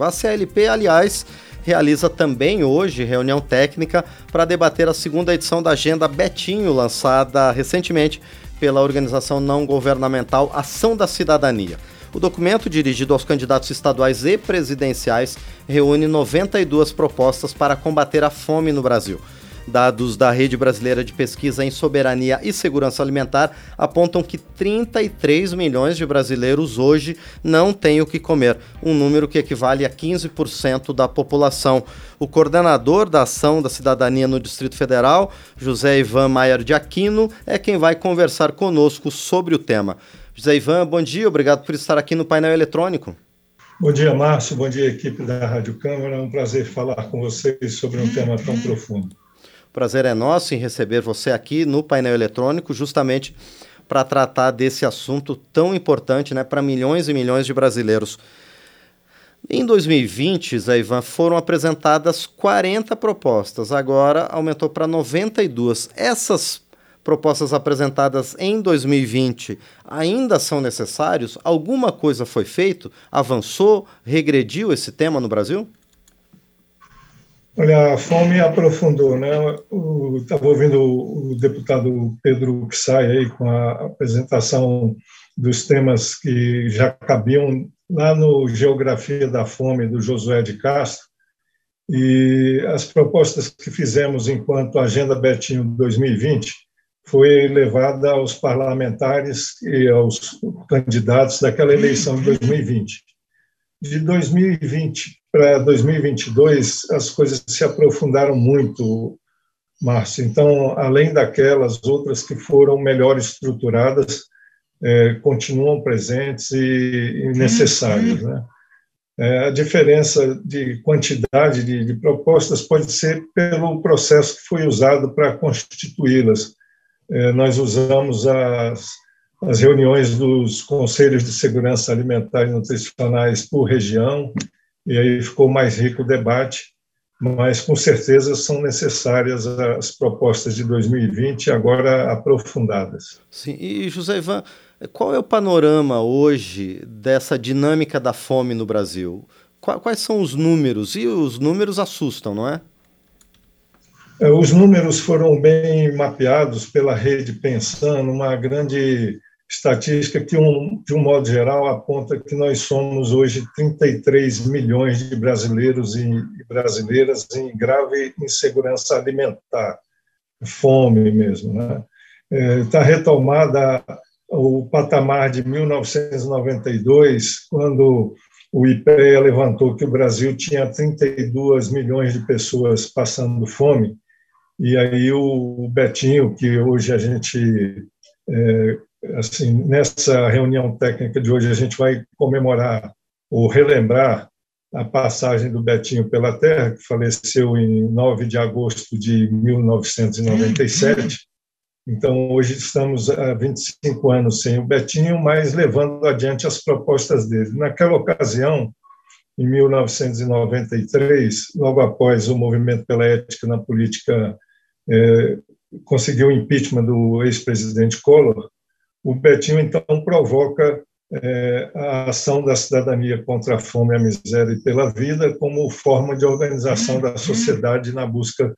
A CLP, aliás, realiza também hoje reunião técnica para debater a segunda edição da Agenda Betinho, lançada recentemente pela organização não governamental Ação da Cidadania. O documento, dirigido aos candidatos estaduais e presidenciais, reúne 92 propostas para combater a fome no Brasil. Dados da Rede Brasileira de Pesquisa em Soberania e Segurança Alimentar apontam que 33 milhões de brasileiros hoje não têm o que comer, um número que equivale a 15% da população. O coordenador da Ação da Cidadania no Distrito Federal, José Ivan Maier de Aquino, é quem vai conversar conosco sobre o tema. José Ivan, bom dia, obrigado por estar aqui no painel eletrônico. Bom dia, Márcio, bom dia, equipe da Rádio Câmara. É um prazer falar com vocês sobre um tema tão profundo prazer é nosso em receber você aqui no painel eletrônico, justamente para tratar desse assunto tão importante né, para milhões e milhões de brasileiros. Em 2020, Zé Ivan, foram apresentadas 40 propostas, agora aumentou para 92. Essas propostas apresentadas em 2020 ainda são necessárias? Alguma coisa foi feito? Avançou? Regrediu esse tema no Brasil? Olha, a fome aprofundou, né? Estava ouvindo o, deputado Pedro Psai aí com a apresentação dos temas que já cabiam lá no Geografia da Fome do Josué de Castro e as propostas que fizemos enquanto Agenda Betinho 2020 foi levada aos parlamentares e aos candidatos daquela eleição de 2020. De 2020 para 2022, as coisas se aprofundaram muito, Márcio. Então, além daquelas outras que foram melhor estruturadas, é, continuam presentes e, e necessárias. Né? É, a diferença de quantidade de, de, propostas pode ser pelo processo que foi usado para constituí-las. É, nós usamos as, as reuniões dos conselhos de segurança alimentar e nutricionais por região, e aí ficou mais rico o debate, mas com certeza são necessárias as propostas de 2020 agora aprofundadas. Sim, e José Ivan, qual é o panorama hoje dessa dinâmica da fome no Brasil? Quais são os números? E os números assustam, não é? é os números foram bem mapeados pela rede Pensando, uma grande estatística que, um, de um modo geral, aponta que nós somos hoje 33 milhões de brasileiros e brasileiras em grave insegurança alimentar, fome mesmo. Né? Está é, retomada o patamar de 1992, quando o IPEA levantou que o Brasil tinha 32 milhões de pessoas passando fome, e aí o Betinho, que hoje a gente é, assim, nessa reunião técnica de hoje a gente vai comemorar ou relembrar a passagem do Betinho pela Terra, que faleceu em 9 de agosto de 1997. Então, hoje estamos há 25 anos sem o Betinho, mas levando adiante as propostas dele. Naquela ocasião, em 1993, logo após o movimento pela ética na política é, conseguiu o impeachment do ex-presidente Collor, o Betinho, então, provoca é, a ação da cidadania contra a fome, a miséria e pela vida como forma de organização da sociedade na busca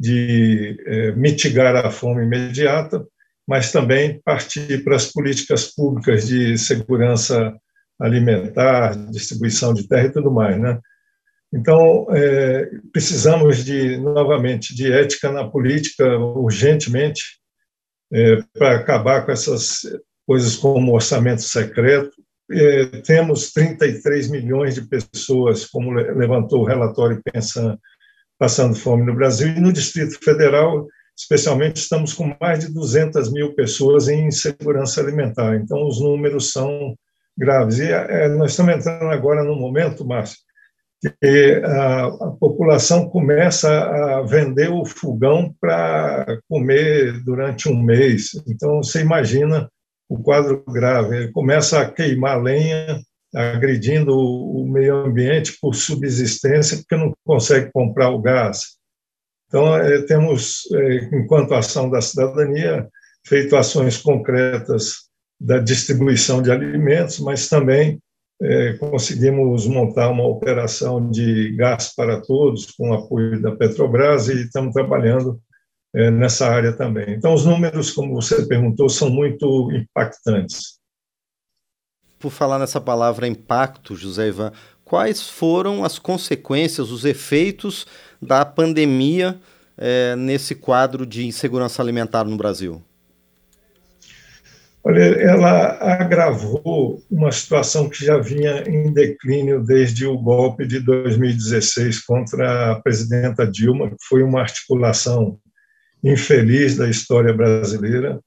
de é, mitigar a fome imediata, mas também partir para as políticas públicas de segurança alimentar, distribuição de terra e tudo mais, né? Então, é, precisamos de novamente de ética na política urgentemente é, para acabar com essas coisas como orçamento secreto. É, temos 33 milhões de pessoas, como levantou o relatório pensando, passando fome no Brasil, e no Distrito Federal, especialmente, estamos com mais de 200 mil pessoas em insegurança alimentar. Então, os números são graves. E é, nós estamos entrando agora num momento, Márcio, que a, a, população começa a vender o fogão para comer durante um mês. Então, você imagina o quadro grave. Ele começa a queimar lenha, agredindo o, o meio ambiente por subsistência, porque não consegue comprar o gás. Então, é, temos, é, enquanto ação da cidadania, feito ações concretas da distribuição de alimentos, mas também é, conseguimos montar uma operação de gás para todos com o apoio da Petrobras e estamos trabalhando é, nessa área também. Então, os números, como você perguntou, são muito impactantes. Por falar nessa palavra impacto, José Ivan, quais foram as consequências, os efeitos da pandemia é, nesse quadro de insegurança alimentar no Brasil? Olha, ela agravou uma situação que já vinha em declínio desde o golpe de 2016 contra a presidenta Dilma, que foi uma articulação infeliz da história brasileira.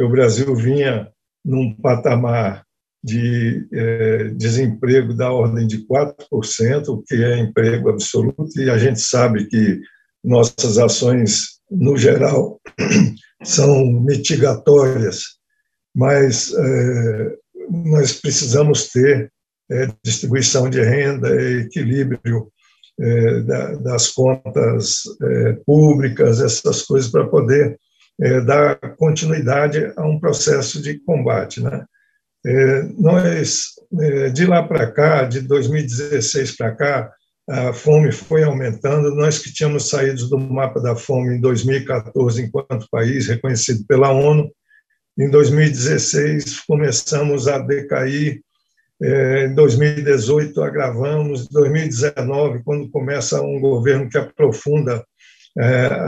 O Brasil vinha num patamar de é, desemprego da ordem de 4%, o que é emprego absoluto, e a gente sabe que nossas ações, no geral, são mitigatórias, mas é, nós precisamos ter é, distribuição de renda, equilíbrio é, da, das contas é, públicas, essas coisas, para poder é, dar continuidade a um processo de combate. Né? Nós, de lá para cá, de 2016 para cá, a fome foi aumentando. Nós que tínhamos saído do mapa da fome em 2014, enquanto país reconhecido pela ONU, em 2016 começamos a decair. É, em 2018 agravamos. Em 2019, quando começa um governo que aprofunda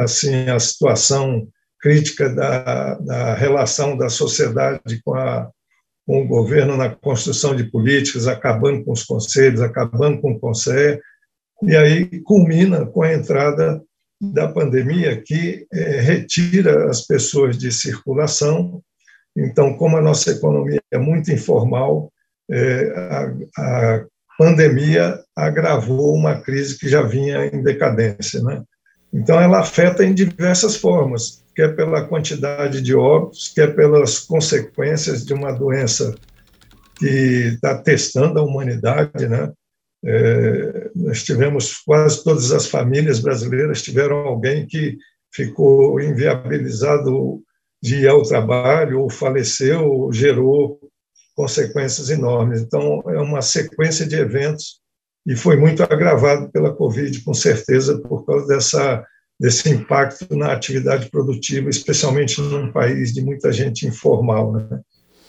assim a situação crítica da, da relação da sociedade com a com o governo na construção de políticas, acabando com os conselhos, acabando com o Conselho, e aí culmina com a entrada da pandemia, que é, retira as pessoas de circulação. Então, como a nossa economia é muito informal, é, a, a pandemia agravou uma crise que já vinha em decadência. Né? Então, ela afeta em diversas formas quer pela quantidade de óbitos, quer pelas consequências de uma doença que está testando a humanidade, né? É, nós tivemos quase todas as famílias brasileiras tiveram alguém que ficou inviabilizado de ir ao trabalho, ou faleceu, ou gerou consequências enormes. Então, é uma sequência de eventos e foi muito agravado pela Covid, com certeza, por causa dessa desse impacto na atividade produtiva, especialmente num país de muita gente informal. Né?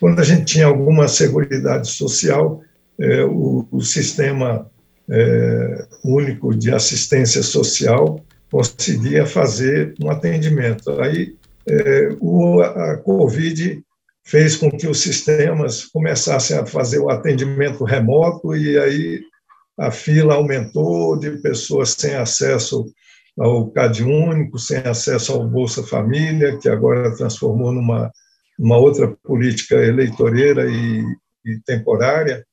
Quando a gente tinha alguma seguridade social, é, o, o, sistema é, único de assistência social conseguia fazer um atendimento. Aí é, o, a Covid fez com que os sistemas começassem a fazer o atendimento remoto e aí a fila aumentou de pessoas sem acesso ao CAD único, sem acesso ao Bolsa Família, que agora transformou numa uma outra política eleitoreira e, e temporária,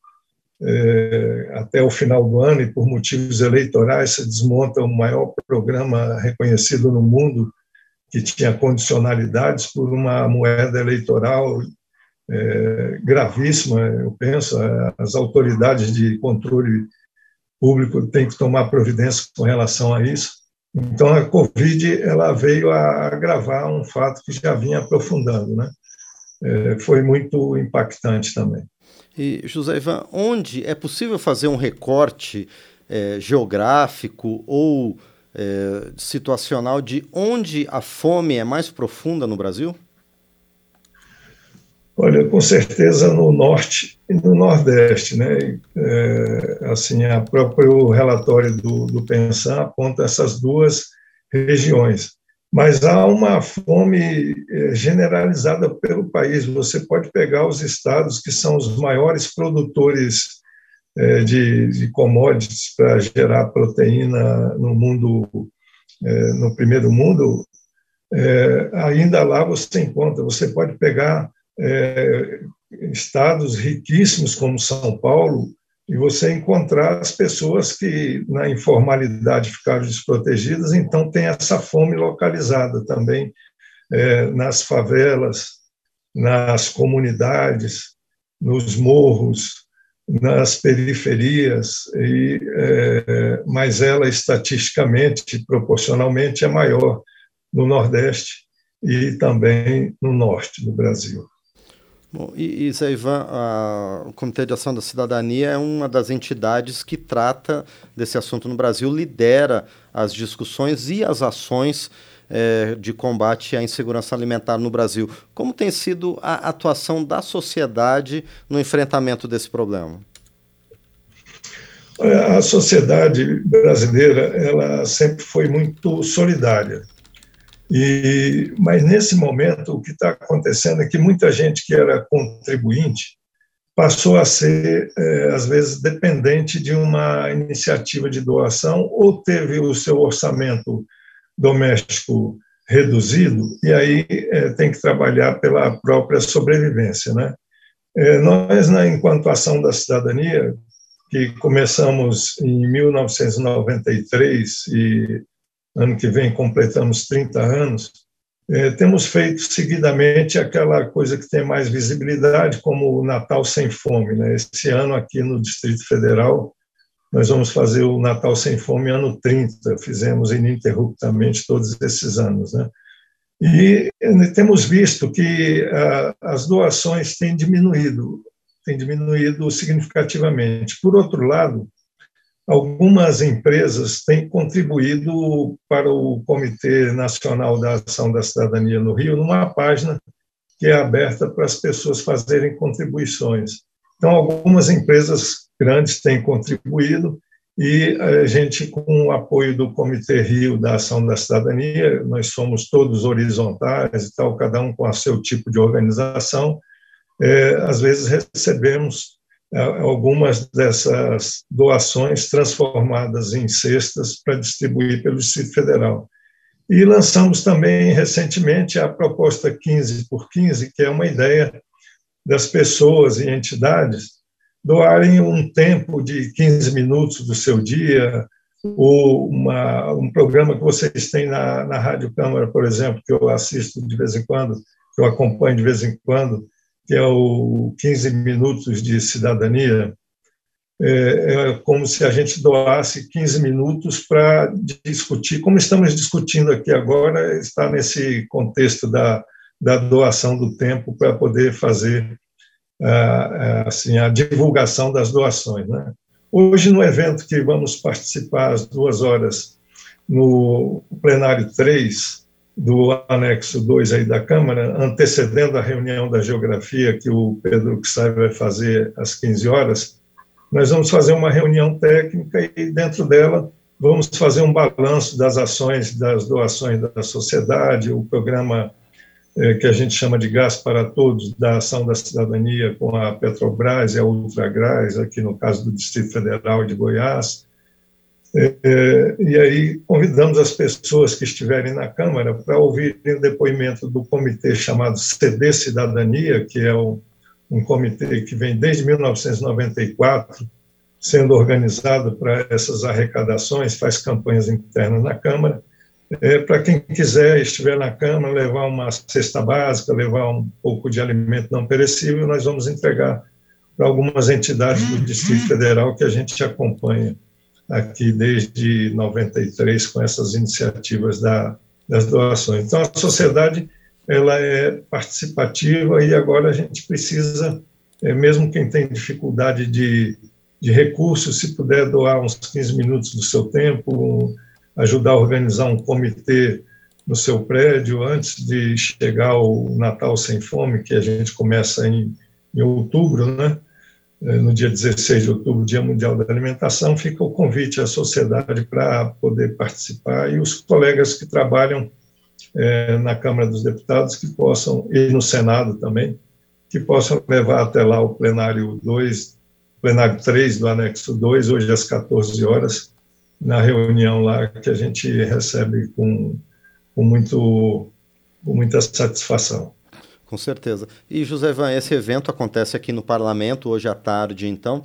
é, até o final do ano, e por motivos eleitorais se desmonta o maior programa reconhecido no mundo, que tinha condicionalidades por uma moeda eleitoral é, gravíssima, eu penso, as autoridades de controle público têm que tomar providência com relação a isso. Então, a Covid ela veio a agravar um fato que já vinha aprofundando, né? É, foi muito impactante também. E, José Ivan, onde é possível fazer um recorte é, geográfico ou é, situacional de onde a fome é mais profunda no Brasil? Olha, com certeza no norte e no nordeste, né? É, assim, a próprio relatório do, do Pensan aponta essas duas regiões. Mas há uma fome é, generalizada pelo país. Você pode pegar os estados que são os maiores produtores de, de commodities para gerar proteína no mundo, é, no primeiro mundo, é, ainda lá você encontra. Você pode pegar é, estados riquíssimos como São Paulo e você encontrar as pessoas que na informalidade ficaram desprotegidas, então tem essa fome localizada também é, nas favelas, nas comunidades, nos morros, nas periferias, e, é, mas ela estatisticamente, proporcionalmente, é maior no Nordeste e também no Norte do Brasil. Bom, e, e a, o Comitê de Ação da Cidadania é uma das entidades que trata desse assunto no Brasil, lidera as discussões e as ações é, de combate à insegurança alimentar no Brasil. Como tem sido a atuação da sociedade no enfrentamento desse problema? A sociedade brasileira ela sempre foi muito solidária. E, mas nesse momento o que está acontecendo é que muita gente que era contribuinte passou a ser é, às vezes dependente de uma iniciativa de doação ou teve o seu orçamento doméstico reduzido e aí é, tem que trabalhar pela própria sobrevivência, né? É, nós na enquanto ação da cidadania que começamos em 1993 e ano que vem completamos 30 anos, é, temos feito seguidamente aquela coisa que tem mais visibilidade, como o Natal Sem Fome. Né? Esse ano, aqui no Distrito Federal, nós vamos fazer o Natal Sem Fome ano 30, fizemos ininterruptamente todos esses anos. Né? E temos visto que a, as doações têm diminuído, têm diminuído significativamente. Por outro lado, algumas empresas têm contribuído para o Comitê Nacional da Ação da Cidadania no Rio numa página que é aberta para as pessoas fazerem contribuições. Então, algumas empresas grandes têm contribuído e a gente, com o apoio do Comitê Rio da Ação da Cidadania, nós somos todos horizontais e tal, cada um com o seu tipo de organização, é, às vezes recebemos algumas dessas doações transformadas em cestas para distribuir pelo Distrito Federal. E lançamos também recentemente a proposta 15 por 15, que é uma ideia das pessoas e entidades doarem um tempo de 15 minutos do seu dia, ou uma, um programa que vocês têm na, na Rádio Câmara, por exemplo, que eu assisto de vez em quando, que eu acompanho de vez em quando, que é o 15 Minutos de Cidadania, é, é como se a gente doasse 15 minutos para discutir, como estamos discutindo aqui agora, está nesse contexto da, da doação do tempo para poder fazer assim, a divulgação das doações. Né? Hoje, no evento que vamos participar às duas horas, no plenário 3, do anexo 2 aí da Câmara, antecedendo a reunião da geografia que o Pedro Xai vai fazer às 15 horas, nós vamos fazer uma reunião técnica e dentro dela vamos fazer um balanço das ações, das doações da sociedade, o programa que a gente chama de Gás para Todos, da Ação da Cidadania com a Petrobras e a Ultragás, aqui no caso do Distrito Federal de Goiás, é, e aí convidamos as pessoas que estiverem na Câmara para ouvirem o depoimento do comitê chamado CD Cidadania, que é um comitê que vem desde 1994 sendo organizado para essas arrecadações, faz campanhas internas na Câmara. É, para quem quiser estiver na Câmara, levar uma cesta básica, levar um pouco de alimento não perecível, nós vamos entregar para algumas entidades do Distrito Federal que a gente acompanha aqui desde 93 com essas iniciativas da, das doações. Então, a sociedade ela é participativa e agora a gente precisa, é, mesmo quem tem dificuldade de, de recursos, se puder doar uns 15 minutos do seu tempo, ajudar a organizar um comitê no seu prédio antes de chegar o Natal Sem Fome, que a gente começa em, em outubro, né? Eh, no dia 16 de outubro, Dia Mundial da Alimentação, fica o convite à sociedade para poder participar e os colegas que trabalham é, na Câmara dos Deputados que possam, e no Senado também, que possam levar até lá o plenário 2, plenário 3 do anexo 2, hoje às 14 horas, na reunião lá que a gente recebe com, com, muito, com muita satisfação. Com certeza. E, José Ivan, esse evento acontece aqui no Parlamento hoje à tarde, então.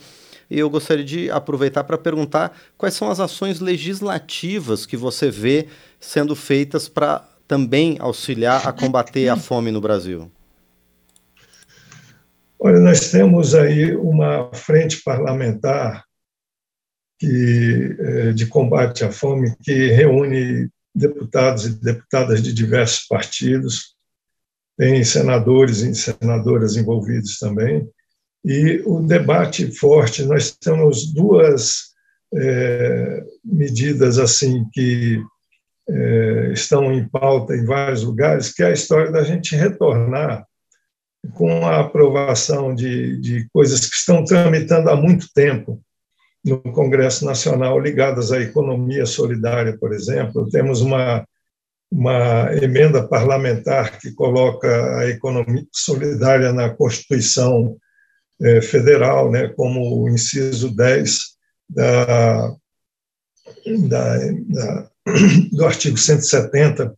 E eu gostaria de aproveitar para perguntar quais são as ações legislativas que você vê sendo feitas para também auxiliar a combater a fome no Brasil. Olha, nós temos aí uma frente parlamentar que, eh, de combate à fome que reúne deputados e deputadas de diversos partidos tem senadores e senadoras envolvidos também, e o debate forte, nós temos duas é, medidas assim que é, estão em pauta em vários lugares, que é a história da gente retornar com a aprovação de, de coisas que estão tramitando há muito tempo no Congresso Nacional ligadas à economia solidária, por exemplo. Temos uma, uma emenda parlamentar que coloca a economia solidária na Constituição é, Federal, né, como o inciso 10 da, da, da, do artigo 170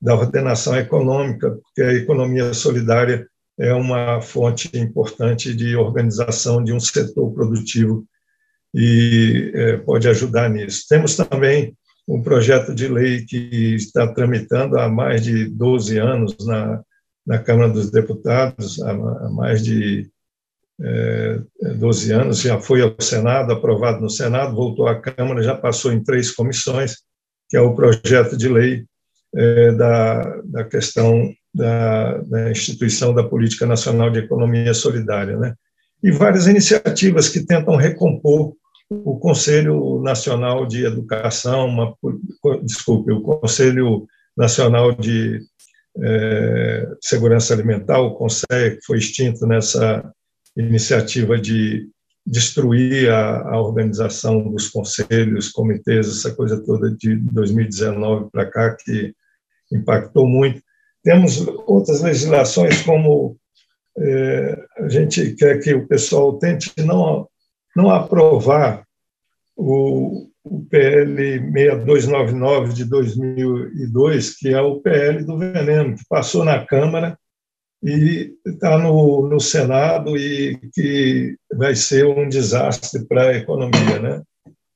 da ordenação econômica, porque a economia solidária é uma fonte importante de organização de um setor produtivo e é, pode ajudar nisso. Temos também um projeto de lei que está tramitando há mais de 12 anos na, na Câmara dos Deputados, há, há mais de é, 12 anos, já foi ao Senado, aprovado no Senado, voltou à Câmara, já passou em três comissões, que é o projeto de lei é, da, da questão da, da, instituição da Política Nacional de Economia Solidária, né? E várias iniciativas que tentam recompor o Conselho Nacional de Educação, uma, desculpe, o Conselho Nacional de é, Segurança Alimentar, o CONSEG, que foi extinto nessa iniciativa de destruir a, a, organização dos conselhos, comitês, essa coisa toda de 2019 para cá, que impactou muito. Temos outras legislações, como é, a gente quer que o pessoal tente não, não aprovar o, o PL 6299 de 2002, que é o PL do veneno, que passou na Câmara e está no, no Senado e que vai ser um desastre para a economia. Né?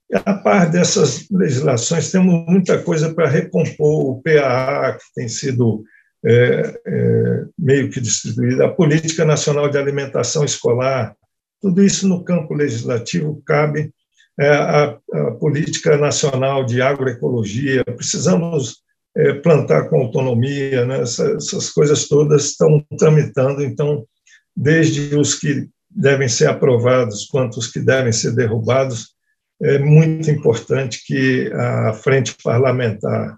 E, a par dessas legislações, temos muita coisa para recompor o PAA, que tem sido é, é, meio que distribuída, a Política Nacional de Alimentação Escolar, tudo isso no campo legislativo cabe é, a, a, Política Nacional de Agroecologia, precisamos é, plantar com autonomia, né? Essa, essas coisas todas estão tramitando, então, desde os que devem ser aprovados quanto os que devem ser derrubados, é muito importante que a frente parlamentar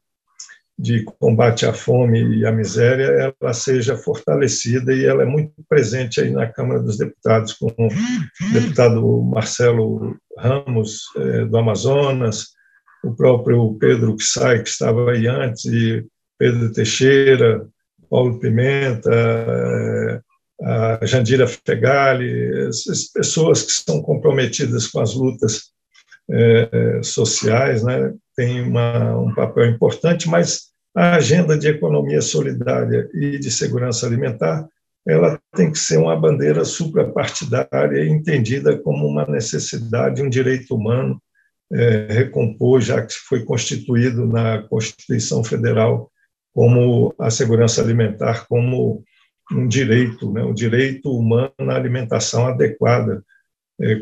de combate à fome e à miséria ela seja fortalecida e ela é muito presente aí na Câmara dos Deputados com o deputado Marcelo Ramos é, do Amazonas, o próprio Pedro Sai, que estava aí antes, e Pedro Teixeira, Paulo Pimenta, eh, a Jandira Fegali, essas pessoas que são comprometidas com as lutas é, sociais, né, têm uma, um papel importante, mas a agenda de economia solidária e de segurança alimentar ela tem que ser uma bandeira suprapartidária entendida como uma necessidade, um direito humano é, recompor, já que foi constituído na Constituição Federal como a segurança alimentar como um direito, né, um direito humano à alimentação adequada, é,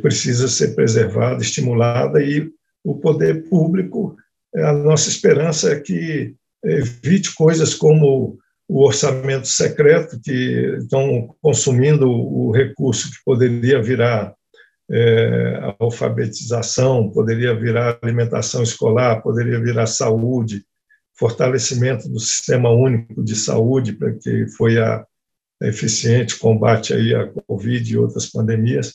precisa ser preservada, estimulada e o poder público, a nossa esperança é que evite coisas como o orçamento secreto, que estão consumindo o recurso que poderia virar é, alfabetização, poderia virar alimentação escolar, poderia virar saúde, fortalecimento do sistema único de saúde, para que foi a, a eficiente combate aí à Covid e outras pandemias, é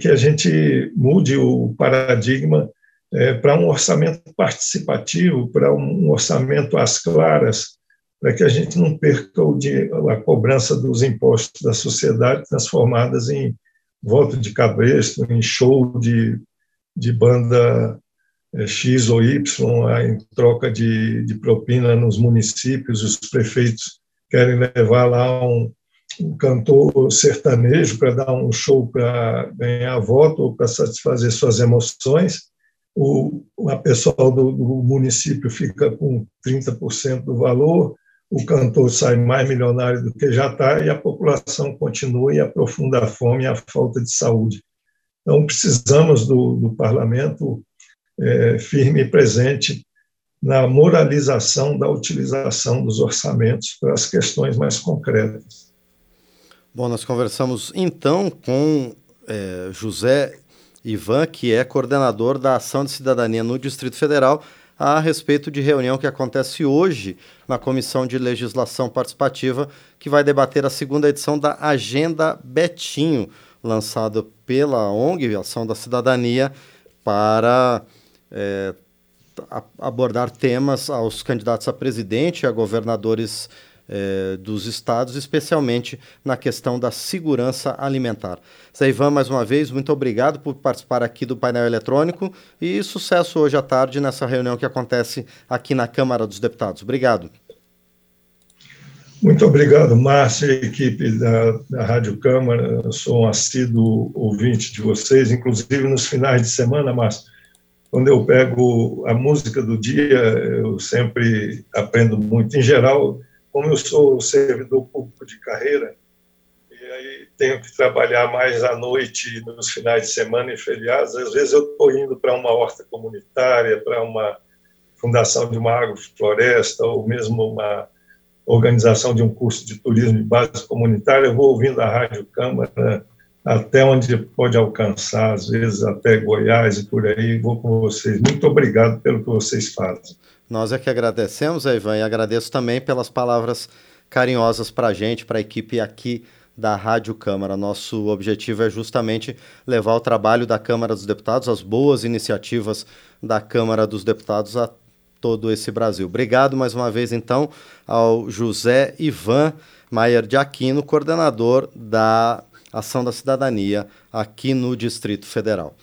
que a gente mude o paradigma é, para um orçamento participativo, para um orçamento às claras, para que a gente não perca o, a cobrança dos impostos da sociedade transformadas em voto de cabresto, em show de, de banda é, X ou Y, em troca de, de propina nos municípios, os prefeitos querem levar lá um, um cantor sertanejo para dar um show para ganhar voto ou para satisfazer suas emoções, o a pessoal do, do município fica com 30% do valor, o cantor sai mais milionário do que já está e a população continua e aprofunda a fome e a falta de saúde. Então, precisamos do, do parlamento é, firme e presente na moralização da utilização dos orçamentos para as questões mais concretas. Bom, nós conversamos então com é, José Ivan, que é coordenador da Ação de Cidadania no Distrito Federal, a respeito de reunião que acontece hoje na Comissão de Legislação Participativa, que vai debater a segunda edição da Agenda Betinho, lançada pela ONG, Ação da Cidadania, para é, abordar temas aos candidatos a presidente e a governadores eh, dos estados, especialmente na questão da segurança alimentar. Zé Ivan, mais uma vez, muito obrigado por participar aqui do painel eletrônico e sucesso hoje à tarde nessa reunião que acontece aqui na Câmara dos Deputados. Obrigado. Muito obrigado, Márcia e equipe da, da Rádio Câmara. Eu sou um assíduo ouvinte de vocês, inclusive nos finais de semana, Márcia quando eu pego a música do dia, eu sempre aprendo muito. Em geral, como eu sou servidor público de carreira, e aí tenho que trabalhar mais à noite, nos finais de semana e feriados, às vezes eu estou indo para uma horta comunitária, para uma fundação de uma agrofloresta, ou mesmo uma organização de um curso de turismo de base comunitária, eu vou ouvindo a Rádio Câmara até onde pode alcançar, às vezes até Goiás e por aí, vou com vocês. Muito obrigado pelo que vocês fazem. Nós é que agradecemos, Ivan, e agradeço também pelas palavras carinhosas para a gente, para a equipe aqui da Rádio Câmara. Nosso objetivo é justamente levar o trabalho da Câmara dos Deputados, as boas iniciativas da Câmara dos Deputados a todo esse Brasil. Obrigado mais uma vez, então, ao José Ivan Maier de Aquino, coordenador da Ação da Cidadania aqui no Distrito Federal.